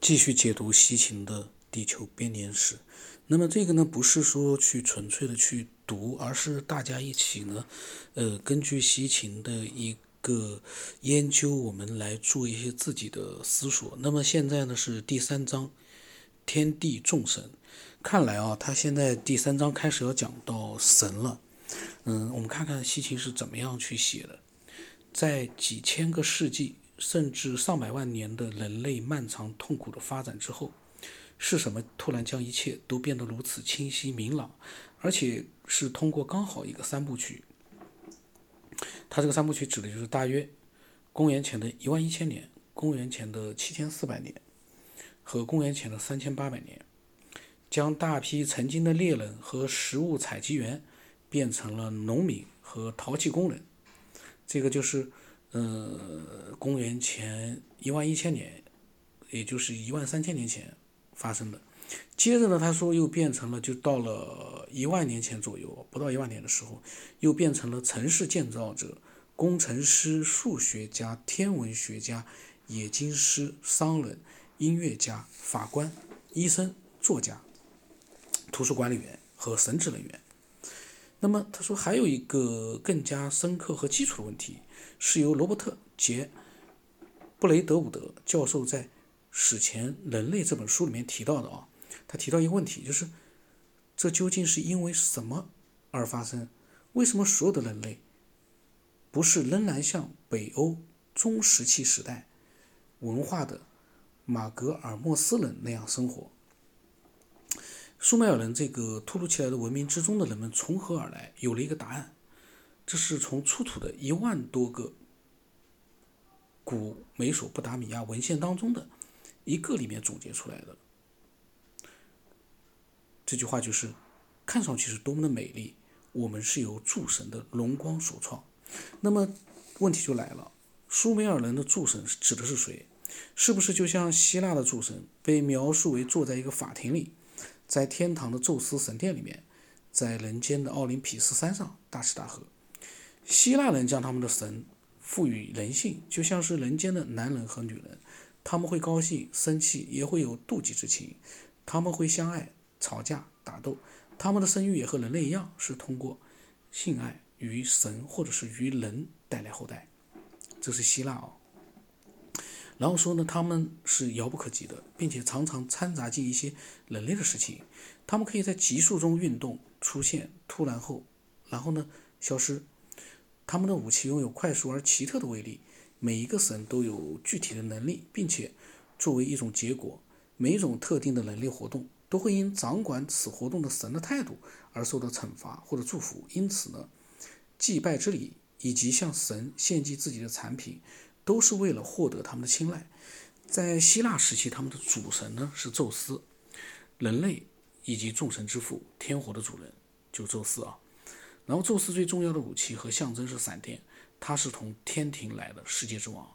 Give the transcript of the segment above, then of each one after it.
继续解读西秦的地球编年史。那么这个呢，不是说去纯粹的去读，而是大家一起呢，呃，根据西秦的一个研究，我们来做一些自己的思索。那么现在呢是第三章，天地众神。看来啊，他现在第三章开始要讲到神了。嗯，我们看看西秦是怎么样去写的，在几千个世纪。甚至上百万年的人类漫长痛苦的发展之后，是什么突然将一切都变得如此清晰明朗，而且是通过刚好一个三部曲？它这个三部曲指的就是大约公元前的一万一千年、公元前的七千四百年和公元前的三千八百年，将大批曾经的猎人和食物采集员变成了农民和陶器工人。这个就是。呃，公元前一万一千年，也就是一万三千年前发生的。接着呢，他说又变成了，就到了一万年前左右，不到一万年的时候，又变成了城市建造者、工程师、数学家、天文学家、冶金师、商人、音乐家、法官、医生、作家、图书管理员和神职人员。那么他说还有一个更加深刻和基础的问题。是由罗伯特·杰布雷德伍德教授在《史前人类》这本书里面提到的啊，他提到一个问题，就是这究竟是因为什么而发生？为什么所有的人类不是仍然像北欧中石器时代文化的马格尔莫斯人那样生活？苏美尔人这个突如其来的文明之中的人们从何而来？有了一个答案。这是从出土的一万多个古美索不达米亚文献当中的一个里面总结出来的。这句话就是：看上去是多么的美丽，我们是由诸神的荣光所创。那么问题就来了：苏美尔人的诸神指的是谁？是不是就像希腊的诸神被描述为坐在一个法庭里，在天堂的宙斯神殿里面，在人间的奥林匹斯山上大吃大喝？希腊人将他们的神赋予人性，就像是人间的男人和女人，他们会高兴、生气，也会有妒忌之情；他们会相爱、吵架、打斗，他们的生育也和人类一样，是通过性爱与神或者是与人带来后代。这是希腊啊。然后说呢，他们是遥不可及的，并且常常掺杂进一些人类的事情。他们可以在急速中运动、出现，突然后，然后呢消失。他们的武器拥有快速而奇特的威力，每一个神都有具体的能力，并且作为一种结果，每一种特定的能力活动都会因掌管此活动的神的态度而受到惩罚或者祝福。因此呢，祭拜之礼以及向神献祭自己的产品，都是为了获得他们的青睐。在希腊时期，他们的主神呢是宙斯，人类以及众神之父，天火的主人就宙斯啊。然后，宙斯最重要的武器和象征是闪电，他是从天庭来的世界之王。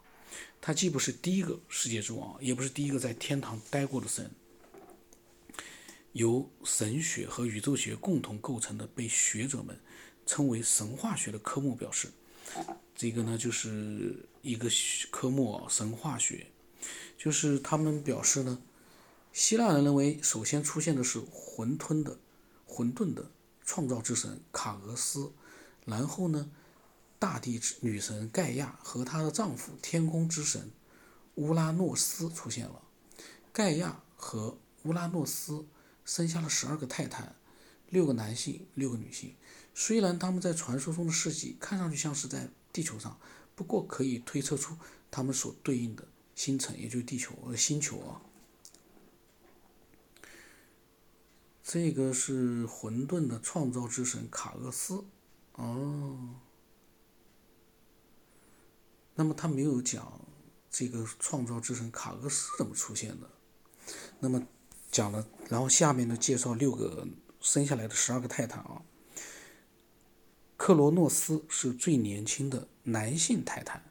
他既不是第一个世界之王，也不是第一个在天堂待过的神。由神学和宇宙学共同构成的，被学者们称为神话学的科目表示，这个呢就是一个科目，神话学，就是他们表示呢，希腊人认为首先出现的是混沌的、混沌的。创造之神卡俄斯，然后呢，大地女神盖亚和她的丈夫天空之神乌拉诺斯出现了。盖亚和乌拉诺斯生下了十二个泰坦，六个男性，六个女性。虽然他们在传说中的世纪看上去像是在地球上，不过可以推测出他们所对应的星辰，也就是地球呃星球啊。这个是混沌的创造之神卡厄斯，哦，那么他没有讲这个创造之神卡厄斯怎么出现的，那么讲了，然后下面呢介绍六个生下来的十二个泰坦啊，克罗诺斯是最年轻的男性泰坦，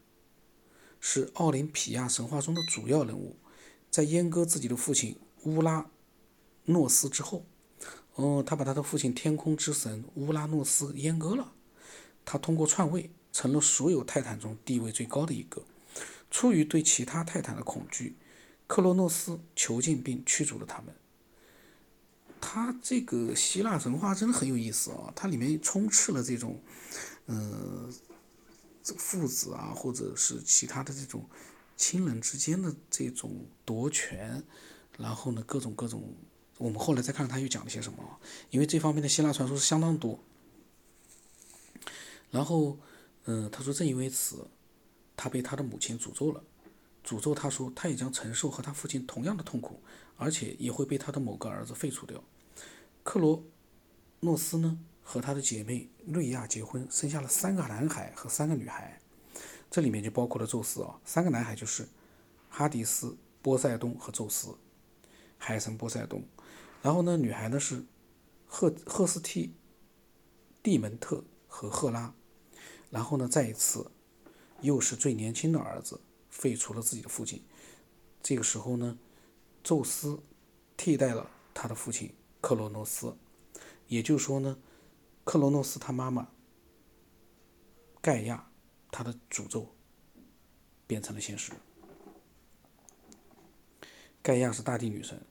是奥林匹亚神话中的主要人物，在阉割自己的父亲乌拉诺斯之后。哦，他把他的父亲天空之神乌拉诺斯阉割了，他通过篡位成了所有泰坦中地位最高的一个。出于对其他泰坦的恐惧，克罗诺斯囚禁并驱逐了他们。他这个希腊神话真的很有意思啊，它里面充斥了这种，呃，父子啊，或者是其他的这种亲人之间的这种夺权，然后呢，各种各种，我们后来再看看他又讲了些什么，因为这方面的希腊传说是相当多。然后，嗯，他说正因为此，他被他的母亲诅咒了。诅咒他说，他也将承受和他父亲同样的痛苦，而且也会被他的某个儿子废除掉。克罗诺斯呢，和他的姐妹瑞亚结婚，生下了三个男孩和三个女孩，这里面就包括了宙斯啊。三个男孩就是哈迪斯、波塞冬和宙斯，海神波塞冬。然后呢，女孩呢是赫赫斯蒂、蒂门特和赫拉。然后呢，再一次，又是最年轻的儿子。废除了自己的父亲，这个时候呢，宙斯替代了他的父亲克罗诺斯，也就是说呢，克罗诺斯他妈妈盖亚，他的诅咒变成了现实。盖亚是大地女神，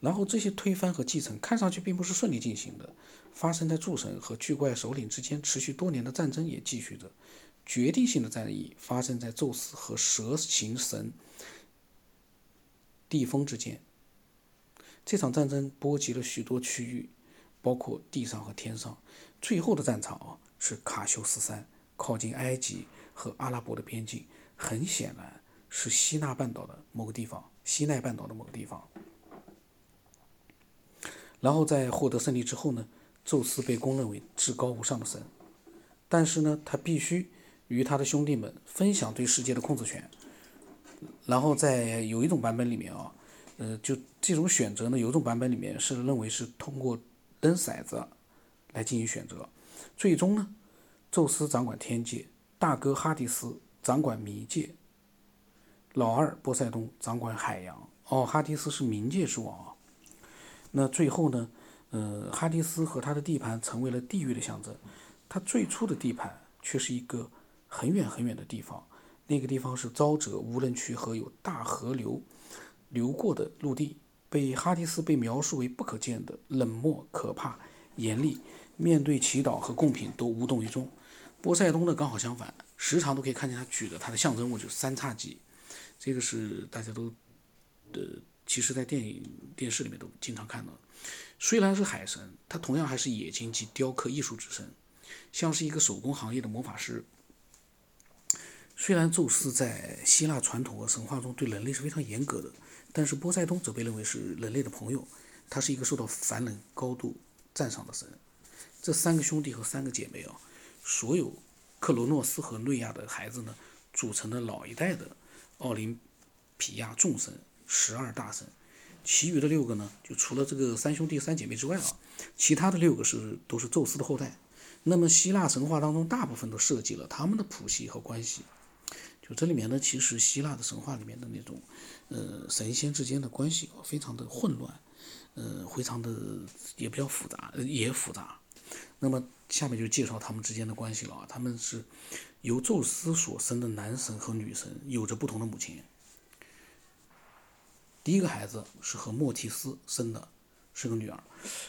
然后这些推翻和继承看上去并不是顺利进行的，发生在诸神和巨怪首领之间持续多年的战争也继续着。决定性的战役发生在宙斯和蛇形神地风之间。这场战争波及了许多区域，包括地上和天上。最后的战场啊，是卡修斯山，靠近埃及和阿拉伯的边境。很显然，是西奈半岛的某个地方，西奈半岛的某个地方。然后在获得胜利之后呢，宙斯被公认为至高无上的神，但是呢，他必须。与他的兄弟们分享对世界的控制权，然后在有一种版本里面啊，呃，就这种选择呢，有种版本里面是认为是通过扔骰子来进行选择，最终呢，宙斯掌管天界，大哥哈迪斯掌管冥界，老二波塞冬掌管海洋。哦，哈迪斯是冥界之王啊。那最后呢，呃，哈迪斯和他的地盘成为了地狱的象征，他最初的地盘却是一个。很远很远的地方，那个地方是沼泽、无人区和有大河流流过的陆地，被哈迪斯被描述为不可见的、冷漠、可怕、严厉，面对祈祷和贡品都无动于衷。波塞冬呢，刚好相反，时常都可以看见他举着他的象征物，就是三叉戟，这个是大家都呃，其实在电影、电视里面都经常看到。虽然是海神，他同样还是冶金及雕刻艺术之神，像是一个手工行业的魔法师。虽然宙斯在希腊传统和神话中对人类是非常严格的，但是波塞冬则被认为是人类的朋友，他是一个受到凡人高度赞赏的神。这三个兄弟和三个姐妹啊，所有克罗诺斯和瑞亚的孩子呢，组成了老一代的奥林匹亚众神十二大神。其余的六个呢，就除了这个三兄弟三姐妹之外啊，其他的六个是都是宙斯的后代。那么希腊神话当中大部分都涉及了他们的谱系和关系。这里面呢，其实希腊的神话里面的那种，呃，神仙之间的关系非常的混乱，呃，非常的也比较复杂，也复杂。那么下面就介绍他们之间的关系了啊，他们是由宙斯所生的男神和女神，有着不同的母亲。第一个孩子是和莫提斯生的，是个女儿。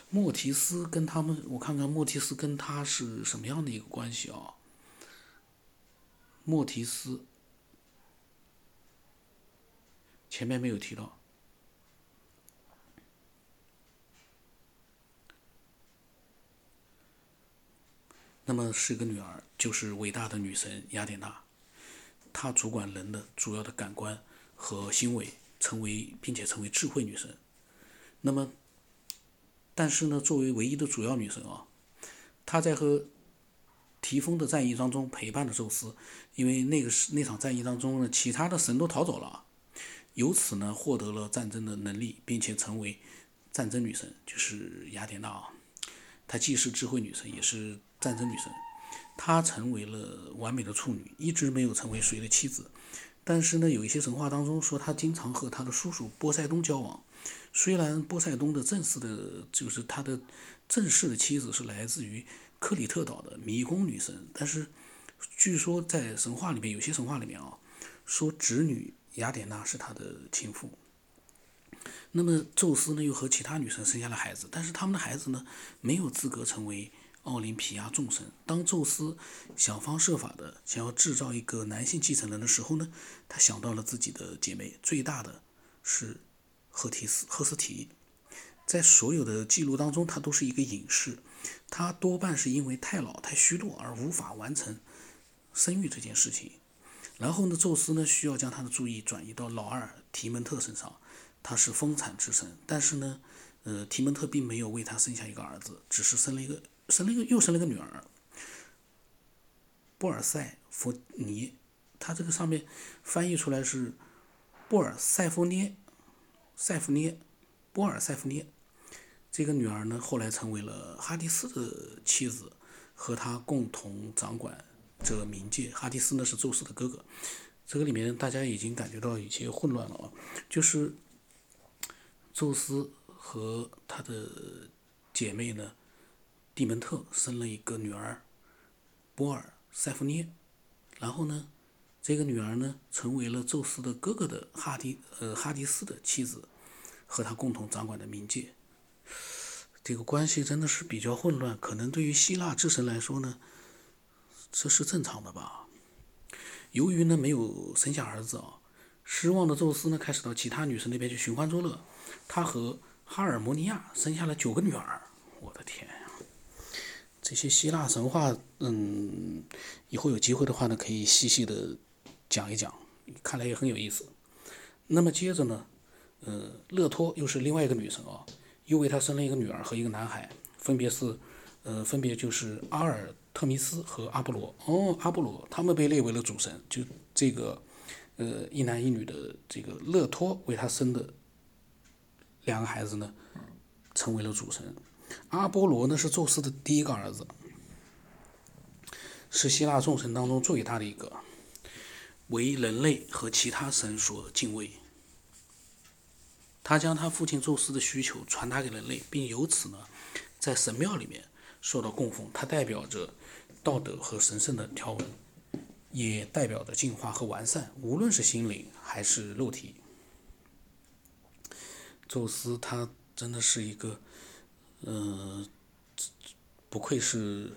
莫提斯跟他们，我看看莫提斯跟他是什么样的一个关系啊？莫提斯。前面没有提到，那么是个女儿，就是伟大的女神雅典娜，她主管人的主要的感官和行为，成为并且成为智慧女神。那么，但是呢，作为唯一的主要女神啊，她在和提丰的战役当中陪伴了宙斯，因为那个是那场战役当中呢，其他的神都逃走了。由此呢，获得了战争的能力，并且成为战争女神，就是雅典娜啊。她既是智慧女神，也是战争女神。她成为了完美的处女，一直没有成为谁的妻子。但是呢，有一些神话当中说，她经常和她的叔叔波塞冬交往。虽然波塞冬的正式的，就是他的正式的妻子是来自于克里特岛的迷宫女神，但是据说在神话里面，有些神话里面啊，说侄女。雅典娜是他的情妇，那么宙斯呢，又和其他女神生下了孩子，但是他们的孩子呢，没有资格成为奥林匹亚众神。当宙斯想方设法的想要制造一个男性继承人的时候呢，他想到了自己的姐妹，最大的是赫提斯赫斯提。在所有的记录当中，他都是一个隐士，他多半是因为太老太虚弱而无法完成生育这件事情。然后呢，宙斯呢需要将他的注意转移到老二提门特身上。他是丰产之神，但是呢，呃，提门特并没有为他生下一个儿子，只是生了一个，生了一个，又生了个女儿，波尔塞弗尼。他这个上面翻译出来是波尔塞夫涅，塞夫涅，波尔塞夫涅。这个女儿呢，后来成为了哈迪斯的妻子，和他共同掌管这个冥界。哈迪斯呢是宙斯的哥哥。这个里面大家已经感觉到有些混乱了啊，就是。宙斯和他的姐妹呢，蒂门特生了一个女儿，波尔塞夫涅。然后呢，这个女儿呢，成为了宙斯的哥哥的哈迪呃哈迪斯的妻子，和他共同掌管的冥界。这个关系真的是比较混乱，可能对于希腊之神来说呢，这是正常的吧。由于呢没有生下儿子啊，失望的宙斯呢，开始到其他女神那边去寻欢作乐。他和哈尔摩尼亚生下了九个女儿，我的天呀！这些希腊神话，嗯，以后有机会的话呢，可以细细的讲一讲，看来也很有意思。那么接着呢，呃，勒托又是另外一个女神啊，又为他生了一个女儿和一个男孩，分别是，呃，分别就是阿尔特弥斯和阿波罗。哦，阿波罗，他们被列为了主神，就这个，呃，一男一女的这个勒托为他生的。两个孩子呢，成为了主神。阿波罗呢是宙斯的第一个儿子，是希腊众神当中最伟大的一个，为人类和其他神所敬畏。他将他父亲宙斯的需求传达给人类，并由此呢，在神庙里面受到供奉。他代表着道德和神圣的条文，也代表着进化和完善，无论是心灵还是肉体。宙斯他真的是一个，嗯，不愧是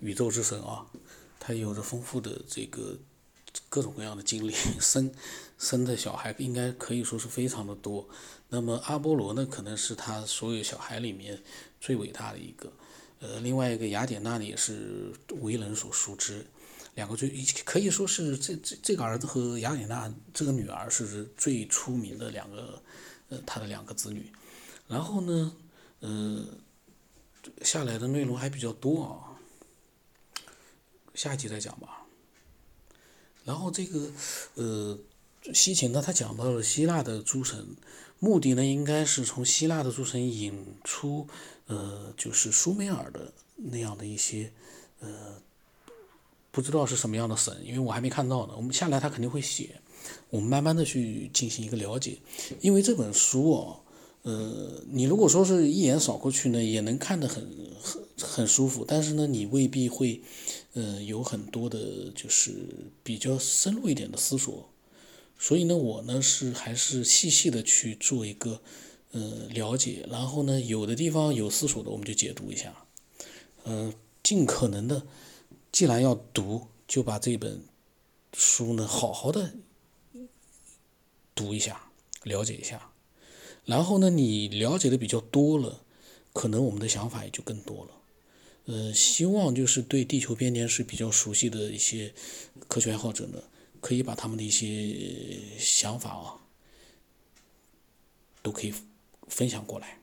宇宙之神啊！他有着丰富的这个各种各样的经历，生生的小孩应该可以说是非常的多。那么阿波罗呢，可能是他所有小孩里面最伟大的一个。呃，另外一个雅典娜呢，也是为人所熟知。两个最可以说是这这这个儿子和雅典娜这个女儿是最出名的两个。呃他的两个子女，然后呢，呃，下来的内容还比较多啊，下一集再讲吧。然后这个，呃，西秦呢，他讲到了希腊的诸神，目的呢，应该是从希腊的诸神引出，呃，就是苏美尔的那样的一些，呃，不知道是什么样的神，因为我还没看到呢。我们下来他肯定会写。我们慢慢的去进行一个了解，因为这本书哦，呃，你如果说是一眼扫过去呢，也能看得很很很舒服，但是呢，你未必会，呃，有很多的，就是比较深入一点的思索，所以呢，我呢是还是细细的去做一个，呃，了解，然后呢，有的地方有思索的，我们就解读一下，呃，尽可能的，既然要读，就把这本书呢好好的。读一下，了解一下，然后呢，你了解的比较多了，可能我们的想法也就更多了。呃，希望就是对地球编年史比较熟悉的一些科学爱好者呢，可以把他们的一些想法啊，都可以分享过来。